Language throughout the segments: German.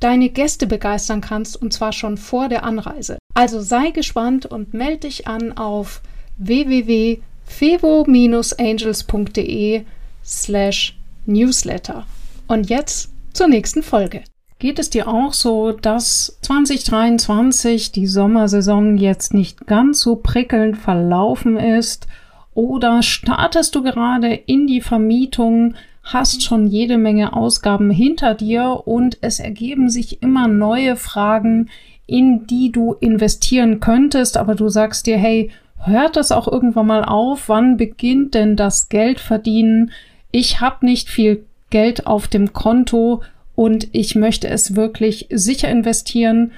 deine Gäste begeistern kannst, und zwar schon vor der Anreise. Also sei gespannt und melde dich an auf www.fevo-angels.de slash newsletter. Und jetzt zur nächsten Folge. Geht es dir auch so, dass 2023 die Sommersaison jetzt nicht ganz so prickelnd verlaufen ist? Oder startest du gerade in die Vermietung, hast schon jede Menge Ausgaben hinter dir und es ergeben sich immer neue Fragen, in die du investieren könntest, aber du sagst dir, hey, hört das auch irgendwann mal auf? Wann beginnt denn das Geldverdienen? Ich habe nicht viel Geld auf dem Konto und ich möchte es wirklich sicher investieren.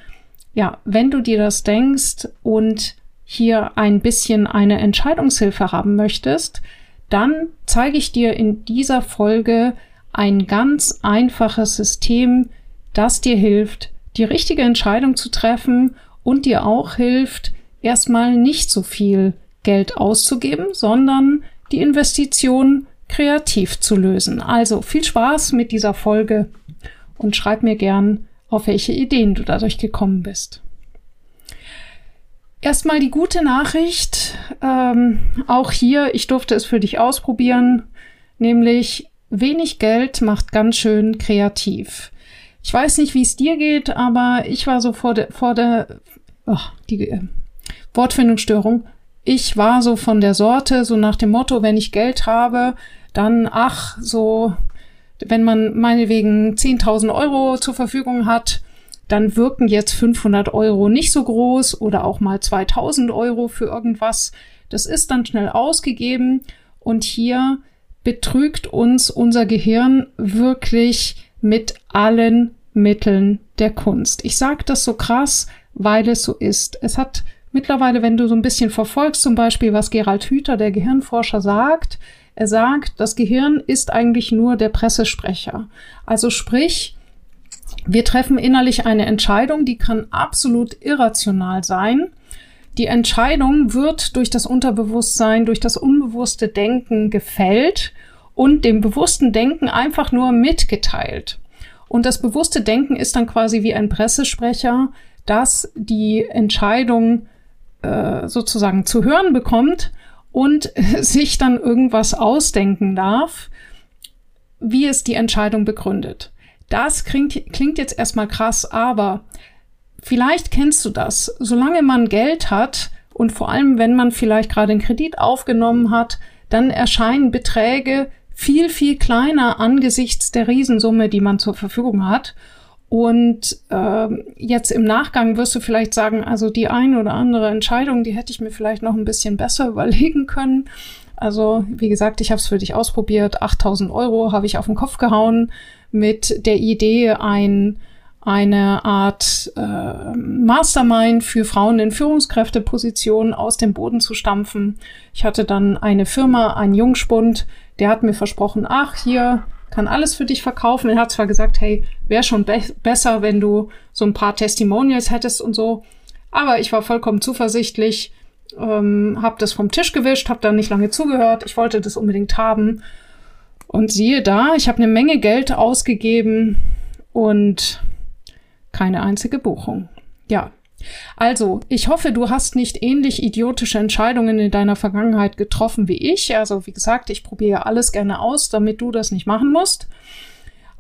Ja, wenn du dir das denkst und hier ein bisschen eine Entscheidungshilfe haben möchtest, dann zeige ich dir in dieser Folge ein ganz einfaches System, das dir hilft, die richtige Entscheidung zu treffen und dir auch hilft, erstmal nicht so viel Geld auszugeben, sondern die Investition kreativ zu lösen. Also viel Spaß mit dieser Folge und schreib mir gern, auf welche Ideen du dadurch gekommen bist. Erstmal die gute Nachricht, ähm, auch hier, ich durfte es für dich ausprobieren, nämlich wenig Geld macht ganz schön kreativ. Ich weiß nicht, wie es dir geht, aber ich war so vor der, vor der, oh, die äh, Wortfindungsstörung. Ich war so von der Sorte, so nach dem Motto, wenn ich Geld habe, dann, ach, so wenn man meinetwegen 10.000 Euro zur Verfügung hat, dann wirken jetzt 500 Euro nicht so groß oder auch mal 2000 Euro für irgendwas. Das ist dann schnell ausgegeben und hier betrügt uns unser Gehirn wirklich mit allen Mitteln der Kunst. Ich sage das so krass, weil es so ist. Es hat mittlerweile, wenn du so ein bisschen verfolgst, zum Beispiel, was Gerald Hüther, der Gehirnforscher, sagt, er sagt, das Gehirn ist eigentlich nur der Pressesprecher. Also sprich, wir treffen innerlich eine Entscheidung, die kann absolut irrational sein. Die Entscheidung wird durch das Unterbewusstsein, durch das unbewusste Denken gefällt und dem bewussten Denken einfach nur mitgeteilt. Und das bewusste Denken ist dann quasi wie ein Pressesprecher, das die Entscheidung äh, sozusagen zu hören bekommt und sich dann irgendwas ausdenken darf, wie es die Entscheidung begründet. Das klingt, klingt jetzt erstmal krass, aber vielleicht kennst du das. Solange man Geld hat und vor allem, wenn man vielleicht gerade einen Kredit aufgenommen hat, dann erscheinen Beträge viel, viel kleiner angesichts der Riesensumme, die man zur Verfügung hat. Und äh, jetzt im Nachgang wirst du vielleicht sagen, also die eine oder andere Entscheidung, die hätte ich mir vielleicht noch ein bisschen besser überlegen können. Also wie gesagt, ich habe es für dich ausprobiert. 8000 Euro habe ich auf den Kopf gehauen mit der Idee, ein, eine Art äh, Mastermind für Frauen in Führungskräftepositionen aus dem Boden zu stampfen. Ich hatte dann eine Firma, einen Jungspund, der hat mir versprochen, ach hier, kann alles für dich verkaufen. Er hat zwar gesagt, hey, wäre schon be besser, wenn du so ein paar Testimonials hättest und so, aber ich war vollkommen zuversichtlich, ähm, habe das vom Tisch gewischt, habe da nicht lange zugehört. Ich wollte das unbedingt haben. Und siehe da, ich habe eine Menge Geld ausgegeben und keine einzige Buchung. Ja, also, ich hoffe, du hast nicht ähnlich idiotische Entscheidungen in deiner Vergangenheit getroffen wie ich. Also, wie gesagt, ich probiere alles gerne aus, damit du das nicht machen musst.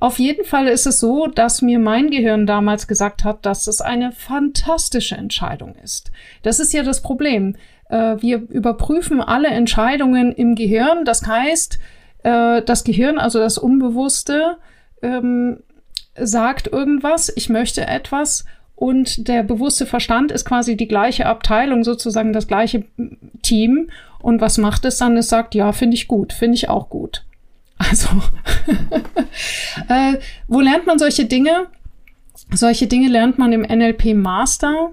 Auf jeden Fall ist es so, dass mir mein Gehirn damals gesagt hat, dass es eine fantastische Entscheidung ist. Das ist ja das Problem. Äh, wir überprüfen alle Entscheidungen im Gehirn. Das heißt, äh, das Gehirn, also das Unbewusste, ähm, sagt irgendwas, ich möchte etwas und der bewusste Verstand ist quasi die gleiche Abteilung, sozusagen das gleiche Team. Und was macht es dann? Es sagt, ja, finde ich gut, finde ich auch gut. Also, äh, wo lernt man solche Dinge? Solche Dinge lernt man im NLP Master,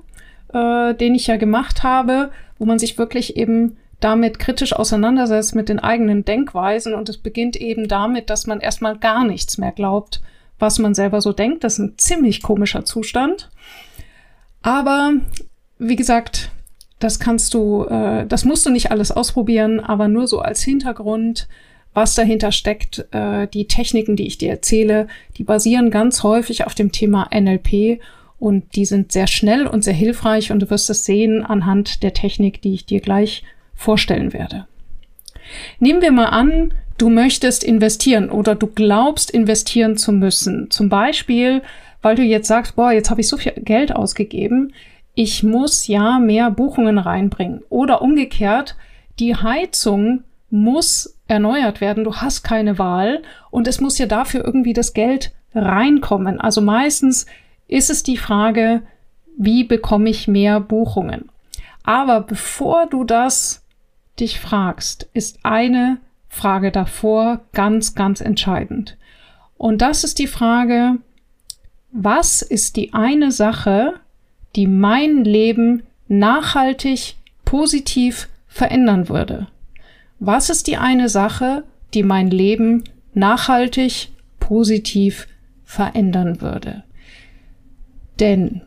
äh, den ich ja gemacht habe, wo man sich wirklich eben damit kritisch auseinandersetzt mit den eigenen Denkweisen. Und es beginnt eben damit, dass man erstmal gar nichts mehr glaubt, was man selber so denkt. Das ist ein ziemlich komischer Zustand. Aber wie gesagt, das kannst du, äh, das musst du nicht alles ausprobieren, aber nur so als Hintergrund, was dahinter steckt. Äh, die Techniken, die ich dir erzähle, die basieren ganz häufig auf dem Thema NLP und die sind sehr schnell und sehr hilfreich und du wirst es sehen anhand der Technik, die ich dir gleich vorstellen werde. Nehmen wir mal an, du möchtest investieren oder du glaubst investieren zu müssen. Zum Beispiel, weil du jetzt sagst, boah, jetzt habe ich so viel Geld ausgegeben, ich muss ja mehr Buchungen reinbringen. Oder umgekehrt, die Heizung muss erneuert werden, du hast keine Wahl und es muss ja dafür irgendwie das Geld reinkommen. Also meistens ist es die Frage, wie bekomme ich mehr Buchungen? Aber bevor du das dich fragst, ist eine Frage davor ganz, ganz entscheidend. Und das ist die Frage, was ist die eine Sache, die mein Leben nachhaltig positiv verändern würde? Was ist die eine Sache, die mein Leben nachhaltig positiv verändern würde? Denn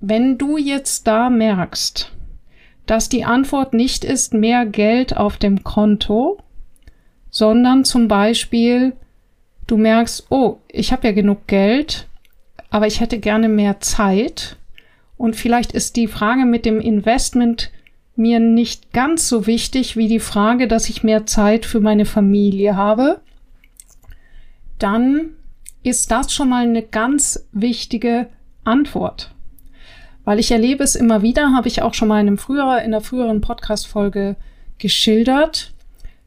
wenn du jetzt da merkst, dass die Antwort nicht ist mehr Geld auf dem Konto, sondern zum Beispiel du merkst, oh, ich habe ja genug Geld, aber ich hätte gerne mehr Zeit. Und vielleicht ist die Frage mit dem Investment mir nicht ganz so wichtig wie die Frage, dass ich mehr Zeit für meine Familie habe. Dann ist das schon mal eine ganz wichtige Antwort. Weil ich erlebe es immer wieder, habe ich auch schon mal in, einem früher, in einer früheren Podcast-Folge geschildert,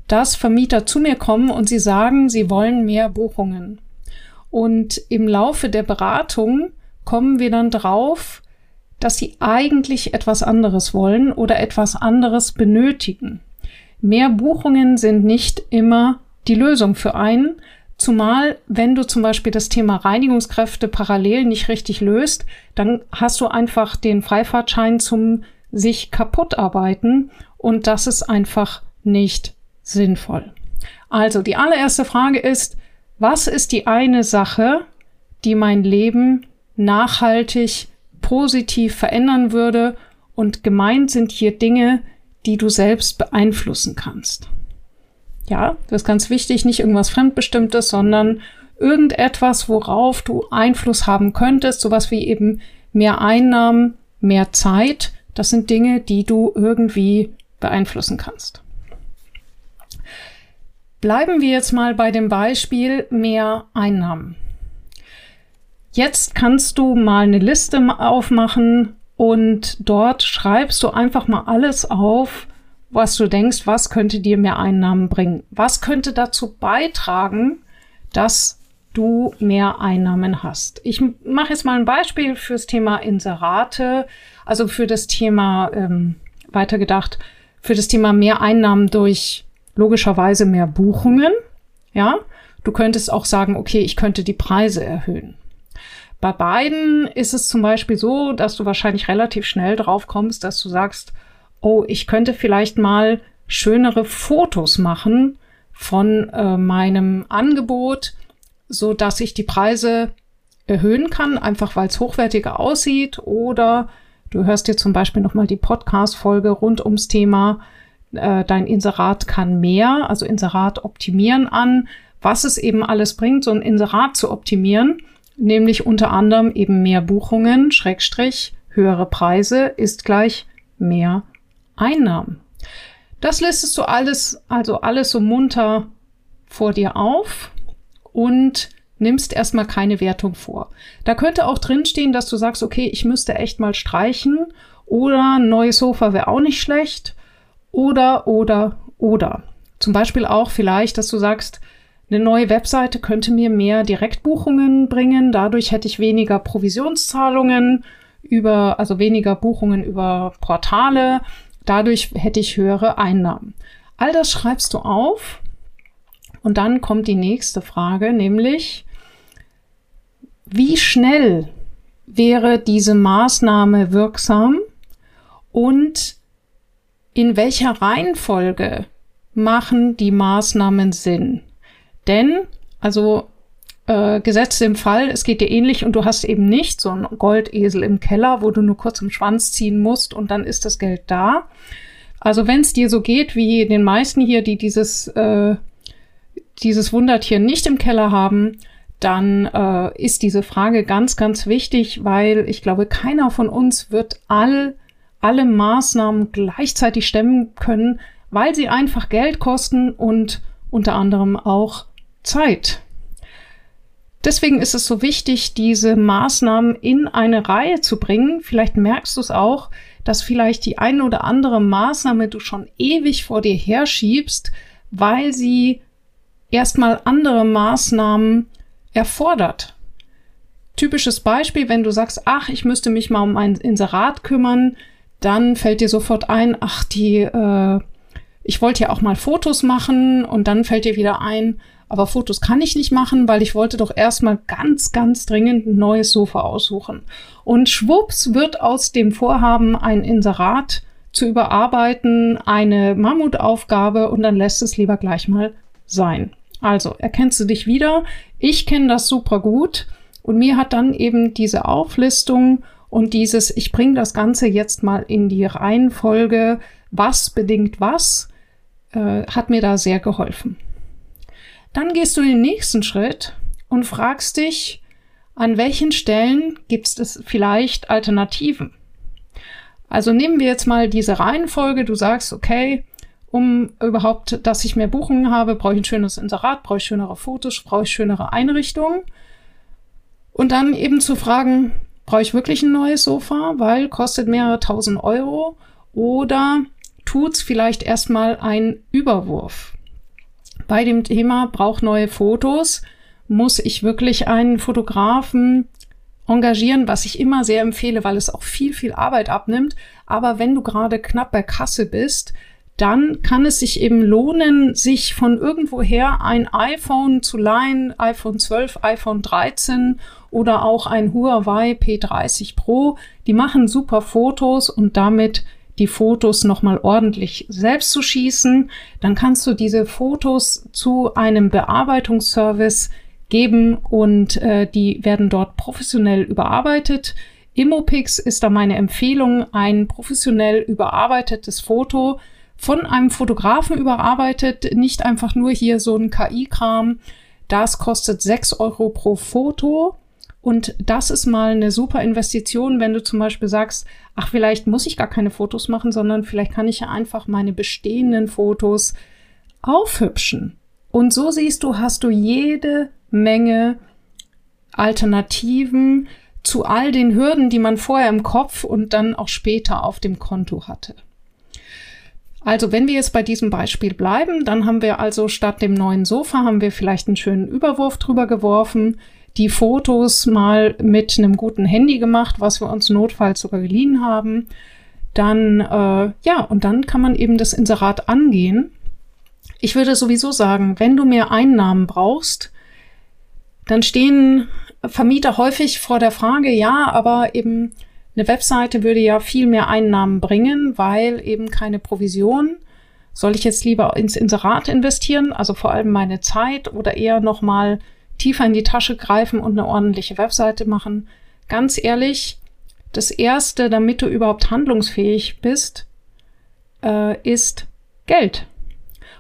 dass Vermieter zu mir kommen und sie sagen, sie wollen mehr Buchungen. Und im Laufe der Beratung kommen wir dann drauf, dass sie eigentlich etwas anderes wollen oder etwas anderes benötigen. Mehr Buchungen sind nicht immer die Lösung für einen, Zumal, wenn du zum Beispiel das Thema Reinigungskräfte parallel nicht richtig löst, dann hast du einfach den Freifahrtschein zum sich kaputt arbeiten und das ist einfach nicht sinnvoll. Also die allererste Frage ist, was ist die eine Sache, die mein Leben nachhaltig positiv verändern würde? Und gemeint sind hier Dinge, die du selbst beeinflussen kannst. Ja, das ist ganz wichtig, nicht irgendwas Fremdbestimmtes, sondern irgendetwas, worauf du Einfluss haben könntest, sowas wie eben mehr Einnahmen, mehr Zeit. Das sind Dinge, die du irgendwie beeinflussen kannst. Bleiben wir jetzt mal bei dem Beispiel mehr Einnahmen. Jetzt kannst du mal eine Liste aufmachen und dort schreibst du einfach mal alles auf, was du denkst, was könnte dir mehr Einnahmen bringen? Was könnte dazu beitragen, dass du mehr Einnahmen hast? Ich mache jetzt mal ein Beispiel fürs Thema Inserate, also für das Thema ähm, weitergedacht, für das Thema mehr Einnahmen durch logischerweise mehr Buchungen. Ja, du könntest auch sagen, okay, ich könnte die Preise erhöhen. Bei beiden ist es zum Beispiel so, dass du wahrscheinlich relativ schnell drauf kommst, dass du sagst, oh, ich könnte vielleicht mal schönere Fotos machen von äh, meinem Angebot, so dass ich die Preise erhöhen kann, einfach weil es hochwertiger aussieht. Oder du hörst dir zum Beispiel nochmal die Podcast-Folge rund ums Thema äh, Dein Inserat kann mehr, also Inserat optimieren an, was es eben alles bringt, so ein Inserat zu optimieren, nämlich unter anderem eben mehr Buchungen, Schrägstrich, höhere Preise ist gleich mehr Einnahmen. Das listest du alles, also alles so munter vor dir auf und nimmst erstmal keine Wertung vor. Da könnte auch drinstehen, dass du sagst, okay, ich müsste echt mal streichen oder ein neues Sofa wäre auch nicht schlecht oder, oder, oder. Zum Beispiel auch vielleicht, dass du sagst, eine neue Webseite könnte mir mehr Direktbuchungen bringen, dadurch hätte ich weniger Provisionszahlungen über, also weniger Buchungen über Portale, Dadurch hätte ich höhere Einnahmen. All das schreibst du auf und dann kommt die nächste Frage, nämlich wie schnell wäre diese Maßnahme wirksam und in welcher Reihenfolge machen die Maßnahmen Sinn? Denn, also äh, gesetzt im Fall, es geht dir ähnlich und du hast eben nicht so einen Goldesel im Keller, wo du nur kurz im Schwanz ziehen musst und dann ist das Geld da. Also wenn es dir so geht wie den meisten hier, die dieses, äh, dieses Wundertier nicht im Keller haben, dann äh, ist diese Frage ganz, ganz wichtig, weil ich glaube, keiner von uns wird all, alle Maßnahmen gleichzeitig stemmen können, weil sie einfach Geld kosten und unter anderem auch Zeit. Deswegen ist es so wichtig, diese Maßnahmen in eine Reihe zu bringen. Vielleicht merkst du es auch, dass vielleicht die eine oder andere Maßnahme du schon ewig vor dir herschiebst, weil sie erstmal andere Maßnahmen erfordert. Typisches Beispiel, wenn du sagst, ach, ich müsste mich mal um ein Inserat kümmern, dann fällt dir sofort ein, ach, die, äh, ich wollte ja auch mal Fotos machen und dann fällt dir wieder ein, aber Fotos kann ich nicht machen, weil ich wollte doch erstmal ganz, ganz dringend ein neues Sofa aussuchen. Und schwupps wird aus dem Vorhaben ein Inserat zu überarbeiten, eine Mammutaufgabe und dann lässt es lieber gleich mal sein. Also, erkennst du dich wieder? Ich kenne das super gut und mir hat dann eben diese Auflistung und dieses, ich bringe das Ganze jetzt mal in die Reihenfolge, was bedingt was, äh, hat mir da sehr geholfen. Dann gehst du den nächsten Schritt und fragst dich, an welchen Stellen gibt es vielleicht Alternativen? Also nehmen wir jetzt mal diese Reihenfolge. Du sagst, okay, um überhaupt, dass ich mehr Buchungen habe, brauche ich ein schönes Inserat, brauche ich schönere Fotos, brauche ich schönere Einrichtungen. Und dann eben zu fragen, brauche ich wirklich ein neues Sofa, weil kostet mehrere tausend Euro oder tut's vielleicht erstmal ein Überwurf? Bei dem Thema braucht neue Fotos, muss ich wirklich einen Fotografen engagieren, was ich immer sehr empfehle, weil es auch viel, viel Arbeit abnimmt. Aber wenn du gerade knapp bei Kasse bist, dann kann es sich eben lohnen, sich von irgendwoher ein iPhone zu leihen, iPhone 12, iPhone 13 oder auch ein Huawei P30 Pro. Die machen super Fotos und damit die Fotos nochmal ordentlich selbst zu schießen. Dann kannst du diese Fotos zu einem Bearbeitungsservice geben und äh, die werden dort professionell überarbeitet. Immopix ist da meine Empfehlung, ein professionell überarbeitetes Foto von einem Fotografen überarbeitet, nicht einfach nur hier so ein KI-Kram. Das kostet sechs Euro pro Foto. Und das ist mal eine super Investition, wenn du zum Beispiel sagst, ach, vielleicht muss ich gar keine Fotos machen, sondern vielleicht kann ich ja einfach meine bestehenden Fotos aufhübschen. Und so siehst du, hast du jede Menge Alternativen zu all den Hürden, die man vorher im Kopf und dann auch später auf dem Konto hatte. Also wenn wir jetzt bei diesem Beispiel bleiben, dann haben wir also statt dem neuen Sofa haben wir vielleicht einen schönen Überwurf drüber geworfen, die Fotos mal mit einem guten Handy gemacht, was wir uns notfalls sogar geliehen haben. Dann, äh, ja, und dann kann man eben das Inserat angehen. Ich würde sowieso sagen, wenn du mehr Einnahmen brauchst, dann stehen Vermieter häufig vor der Frage, ja, aber eben eine Webseite würde ja viel mehr Einnahmen bringen, weil eben keine Provision. Soll ich jetzt lieber ins Inserat investieren, also vor allem meine Zeit oder eher nochmal tiefer in die Tasche greifen und eine ordentliche Webseite machen? Ganz ehrlich, das Erste, damit du überhaupt handlungsfähig bist, äh, ist Geld.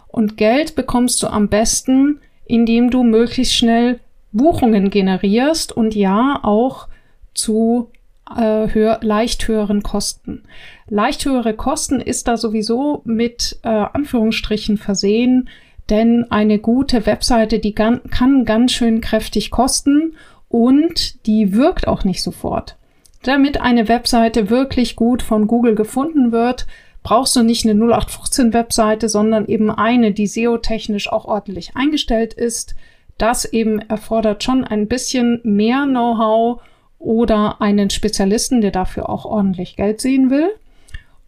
Und Geld bekommst du am besten, indem du möglichst schnell Buchungen generierst und ja auch zu äh, höher, leicht höheren Kosten. Leicht höhere Kosten ist da sowieso mit äh, Anführungsstrichen versehen, denn eine gute Webseite, die kann, ganz schön kräftig kosten und die wirkt auch nicht sofort. Damit eine Webseite wirklich gut von Google gefunden wird, brauchst du nicht eine 0815 Webseite, sondern eben eine, die SEO-technisch auch ordentlich eingestellt ist. Das eben erfordert schon ein bisschen mehr Know-how oder einen Spezialisten, der dafür auch ordentlich Geld sehen will.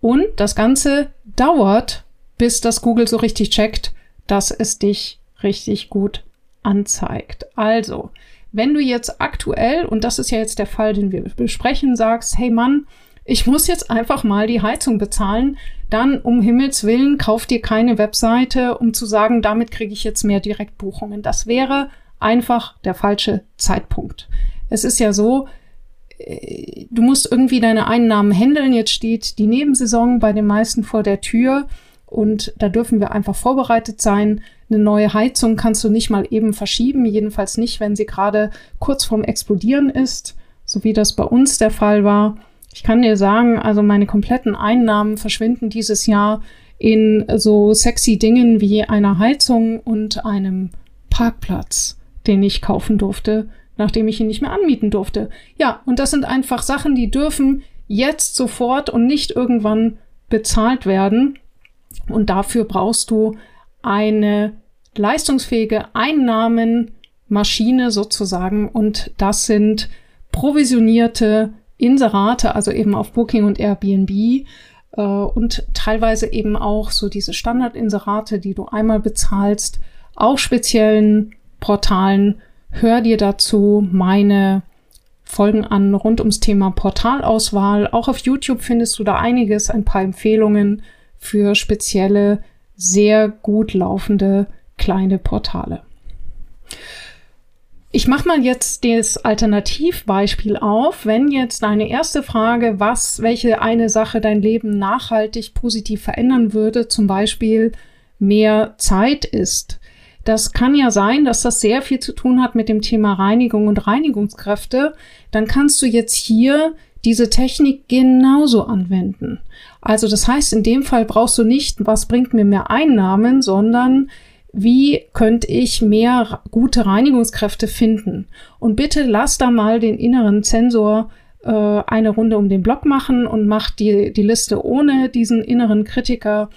Und das Ganze dauert, bis das Google so richtig checkt, dass es dich richtig gut anzeigt. Also, wenn du jetzt aktuell, und das ist ja jetzt der Fall, den wir besprechen, sagst, hey Mann, ich muss jetzt einfach mal die Heizung bezahlen, dann um Himmels Willen kauf dir keine Webseite, um zu sagen, damit kriege ich jetzt mehr Direktbuchungen. Das wäre einfach der falsche Zeitpunkt. Es ist ja so, äh, du musst irgendwie deine Einnahmen handeln. Jetzt steht die Nebensaison bei den meisten vor der Tür und da dürfen wir einfach vorbereitet sein. Eine neue Heizung kannst du nicht mal eben verschieben, jedenfalls nicht, wenn sie gerade kurz vorm Explodieren ist, so wie das bei uns der Fall war. Ich kann dir sagen, also meine kompletten Einnahmen verschwinden dieses Jahr in so sexy Dingen wie einer Heizung und einem Parkplatz, den ich kaufen durfte, nachdem ich ihn nicht mehr anmieten durfte. Ja, und das sind einfach Sachen, die dürfen jetzt sofort und nicht irgendwann bezahlt werden. Und dafür brauchst du eine leistungsfähige Einnahmenmaschine sozusagen. Und das sind provisionierte Inserate, also eben auf Booking und Airbnb äh, und teilweise eben auch so diese Standardinserate, die du einmal bezahlst, auf speziellen Portalen Hör dir dazu meine Folgen an rund ums Thema Portalauswahl. Auch auf YouTube findest du da einiges, ein paar Empfehlungen für spezielle, sehr gut laufende kleine Portale. Ich mache mal jetzt das Alternativbeispiel auf. Wenn jetzt deine erste Frage, was, welche eine Sache dein Leben nachhaltig positiv verändern würde, zum Beispiel mehr Zeit ist, das kann ja sein, dass das sehr viel zu tun hat mit dem Thema Reinigung und Reinigungskräfte. Dann kannst du jetzt hier diese Technik genauso anwenden. Also das heißt, in dem Fall brauchst du nicht, was bringt mir mehr Einnahmen, sondern wie könnte ich mehr gute Reinigungskräfte finden? Und bitte lass da mal den inneren Zensor äh, eine Runde um den Block machen und mach die, die Liste ohne diesen inneren Kritiker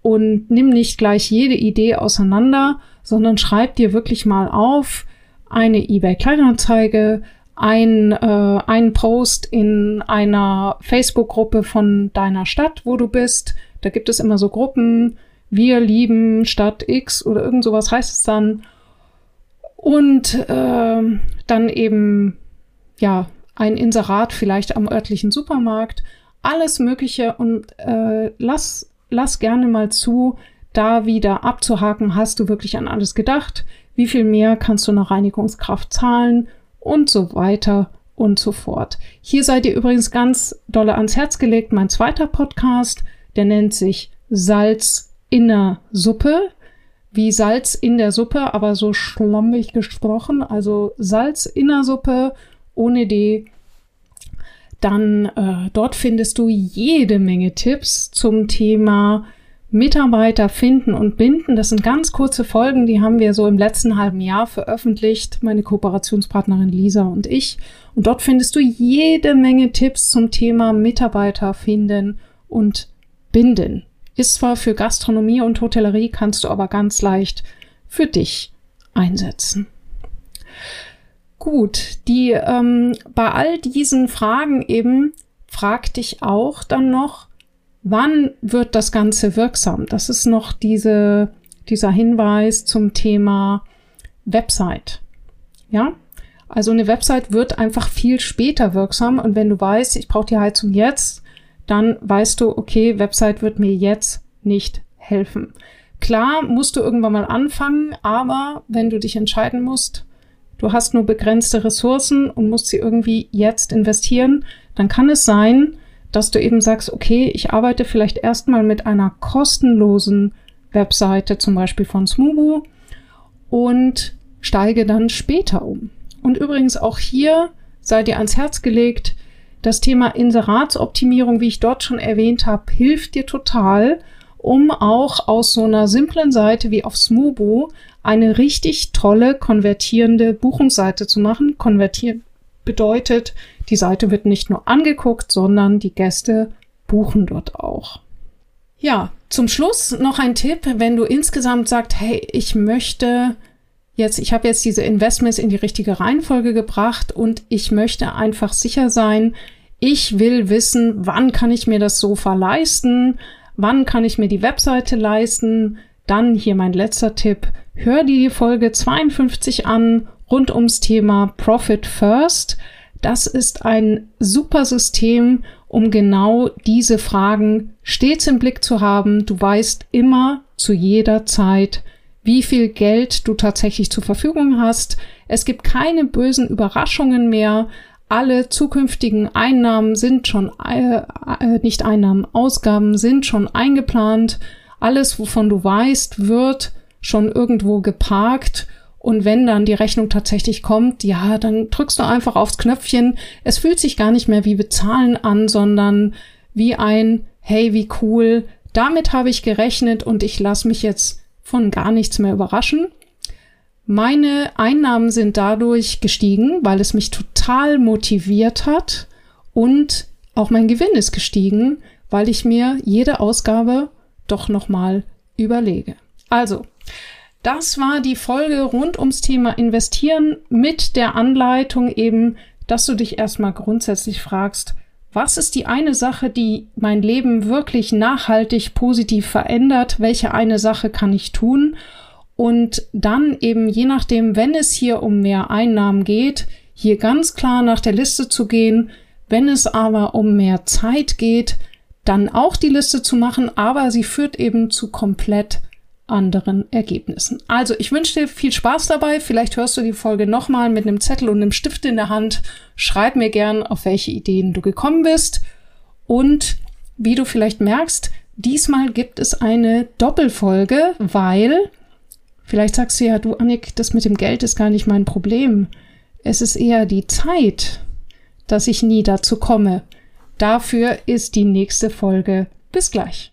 und nimm nicht gleich jede Idee auseinander, sondern schreib dir wirklich mal auf eine eBay Kleinanzeige, ein, äh, ein Post in einer Facebook-Gruppe von deiner Stadt, wo du bist. Da gibt es immer so Gruppen. Wir lieben Stadt X oder irgend sowas heißt es dann. Und äh, dann eben, ja, ein Inserat vielleicht am örtlichen Supermarkt. Alles Mögliche und äh, lass, lass gerne mal zu, da wieder abzuhaken, hast du wirklich an alles gedacht? Wie viel mehr kannst du nach Reinigungskraft zahlen? Und so weiter und so fort. Hier seid ihr übrigens ganz dolle ans Herz gelegt. Mein zweiter Podcast, der nennt sich Salz in der Suppe. Wie Salz in der Suppe, aber so schlammig gesprochen. Also Salz in der Suppe ohne D. Dann äh, dort findest du jede Menge Tipps zum Thema Mitarbeiter finden und binden. Das sind ganz kurze Folgen, die haben wir so im letzten halben Jahr veröffentlicht, meine Kooperationspartnerin Lisa und ich. Und dort findest du jede Menge Tipps zum Thema Mitarbeiter finden und binden. Ist zwar für Gastronomie und Hotellerie, kannst du aber ganz leicht für dich einsetzen. Gut, die ähm, bei all diesen Fragen eben frag dich auch dann noch, Wann wird das Ganze wirksam? Das ist noch diese, dieser Hinweis zum Thema Website. Ja, also eine Website wird einfach viel später wirksam und wenn du weißt, ich brauche die Heizung jetzt, dann weißt du, okay, Website wird mir jetzt nicht helfen. Klar musst du irgendwann mal anfangen, aber wenn du dich entscheiden musst, du hast nur begrenzte Ressourcen und musst sie irgendwie jetzt investieren, dann kann es sein, dass du eben sagst, okay, ich arbeite vielleicht erstmal mit einer kostenlosen Webseite, zum Beispiel von Smubu, und steige dann später um. Und übrigens auch hier sei dir ans Herz gelegt, das Thema Inseratsoptimierung, wie ich dort schon erwähnt habe, hilft dir total, um auch aus so einer simplen Seite wie auf Smubo eine richtig tolle konvertierende Buchungsseite zu machen. Konvertieren bedeutet, die Seite wird nicht nur angeguckt, sondern die Gäste buchen dort auch. Ja, zum Schluss noch ein Tipp, wenn du insgesamt sagst, hey, ich möchte jetzt, ich habe jetzt diese Investments in die richtige Reihenfolge gebracht und ich möchte einfach sicher sein, ich will wissen, wann kann ich mir das Sofa leisten, wann kann ich mir die Webseite leisten, dann hier mein letzter Tipp, hör die Folge 52 an rund ums Thema Profit First. Das ist ein super System, um genau diese Fragen stets im Blick zu haben. Du weißt immer zu jeder Zeit, wie viel Geld du tatsächlich zur Verfügung hast. Es gibt keine bösen Überraschungen mehr. Alle zukünftigen Einnahmen sind schon, äh, äh, nicht Einnahmen, Ausgaben sind schon eingeplant. Alles, wovon du weißt, wird schon irgendwo geparkt. Und wenn dann die Rechnung tatsächlich kommt, ja, dann drückst du einfach aufs Knöpfchen. Es fühlt sich gar nicht mehr wie bezahlen an, sondern wie ein, hey, wie cool, damit habe ich gerechnet und ich lasse mich jetzt von gar nichts mehr überraschen. Meine Einnahmen sind dadurch gestiegen, weil es mich total motiviert hat und auch mein Gewinn ist gestiegen, weil ich mir jede Ausgabe doch nochmal überlege. Also, das war die Folge rund ums Thema Investieren mit der Anleitung eben, dass du dich erstmal grundsätzlich fragst, was ist die eine Sache, die mein Leben wirklich nachhaltig positiv verändert? Welche eine Sache kann ich tun? Und dann eben je nachdem, wenn es hier um mehr Einnahmen geht, hier ganz klar nach der Liste zu gehen. Wenn es aber um mehr Zeit geht, dann auch die Liste zu machen, aber sie führt eben zu komplett anderen Ergebnissen. Also ich wünsche dir viel Spaß dabei. Vielleicht hörst du die Folge nochmal mit einem Zettel und einem Stift in der Hand. Schreib mir gern, auf welche Ideen du gekommen bist. Und wie du vielleicht merkst, diesmal gibt es eine Doppelfolge, weil vielleicht sagst du ja, du Annik, das mit dem Geld ist gar nicht mein Problem. Es ist eher die Zeit, dass ich nie dazu komme. Dafür ist die nächste Folge. Bis gleich.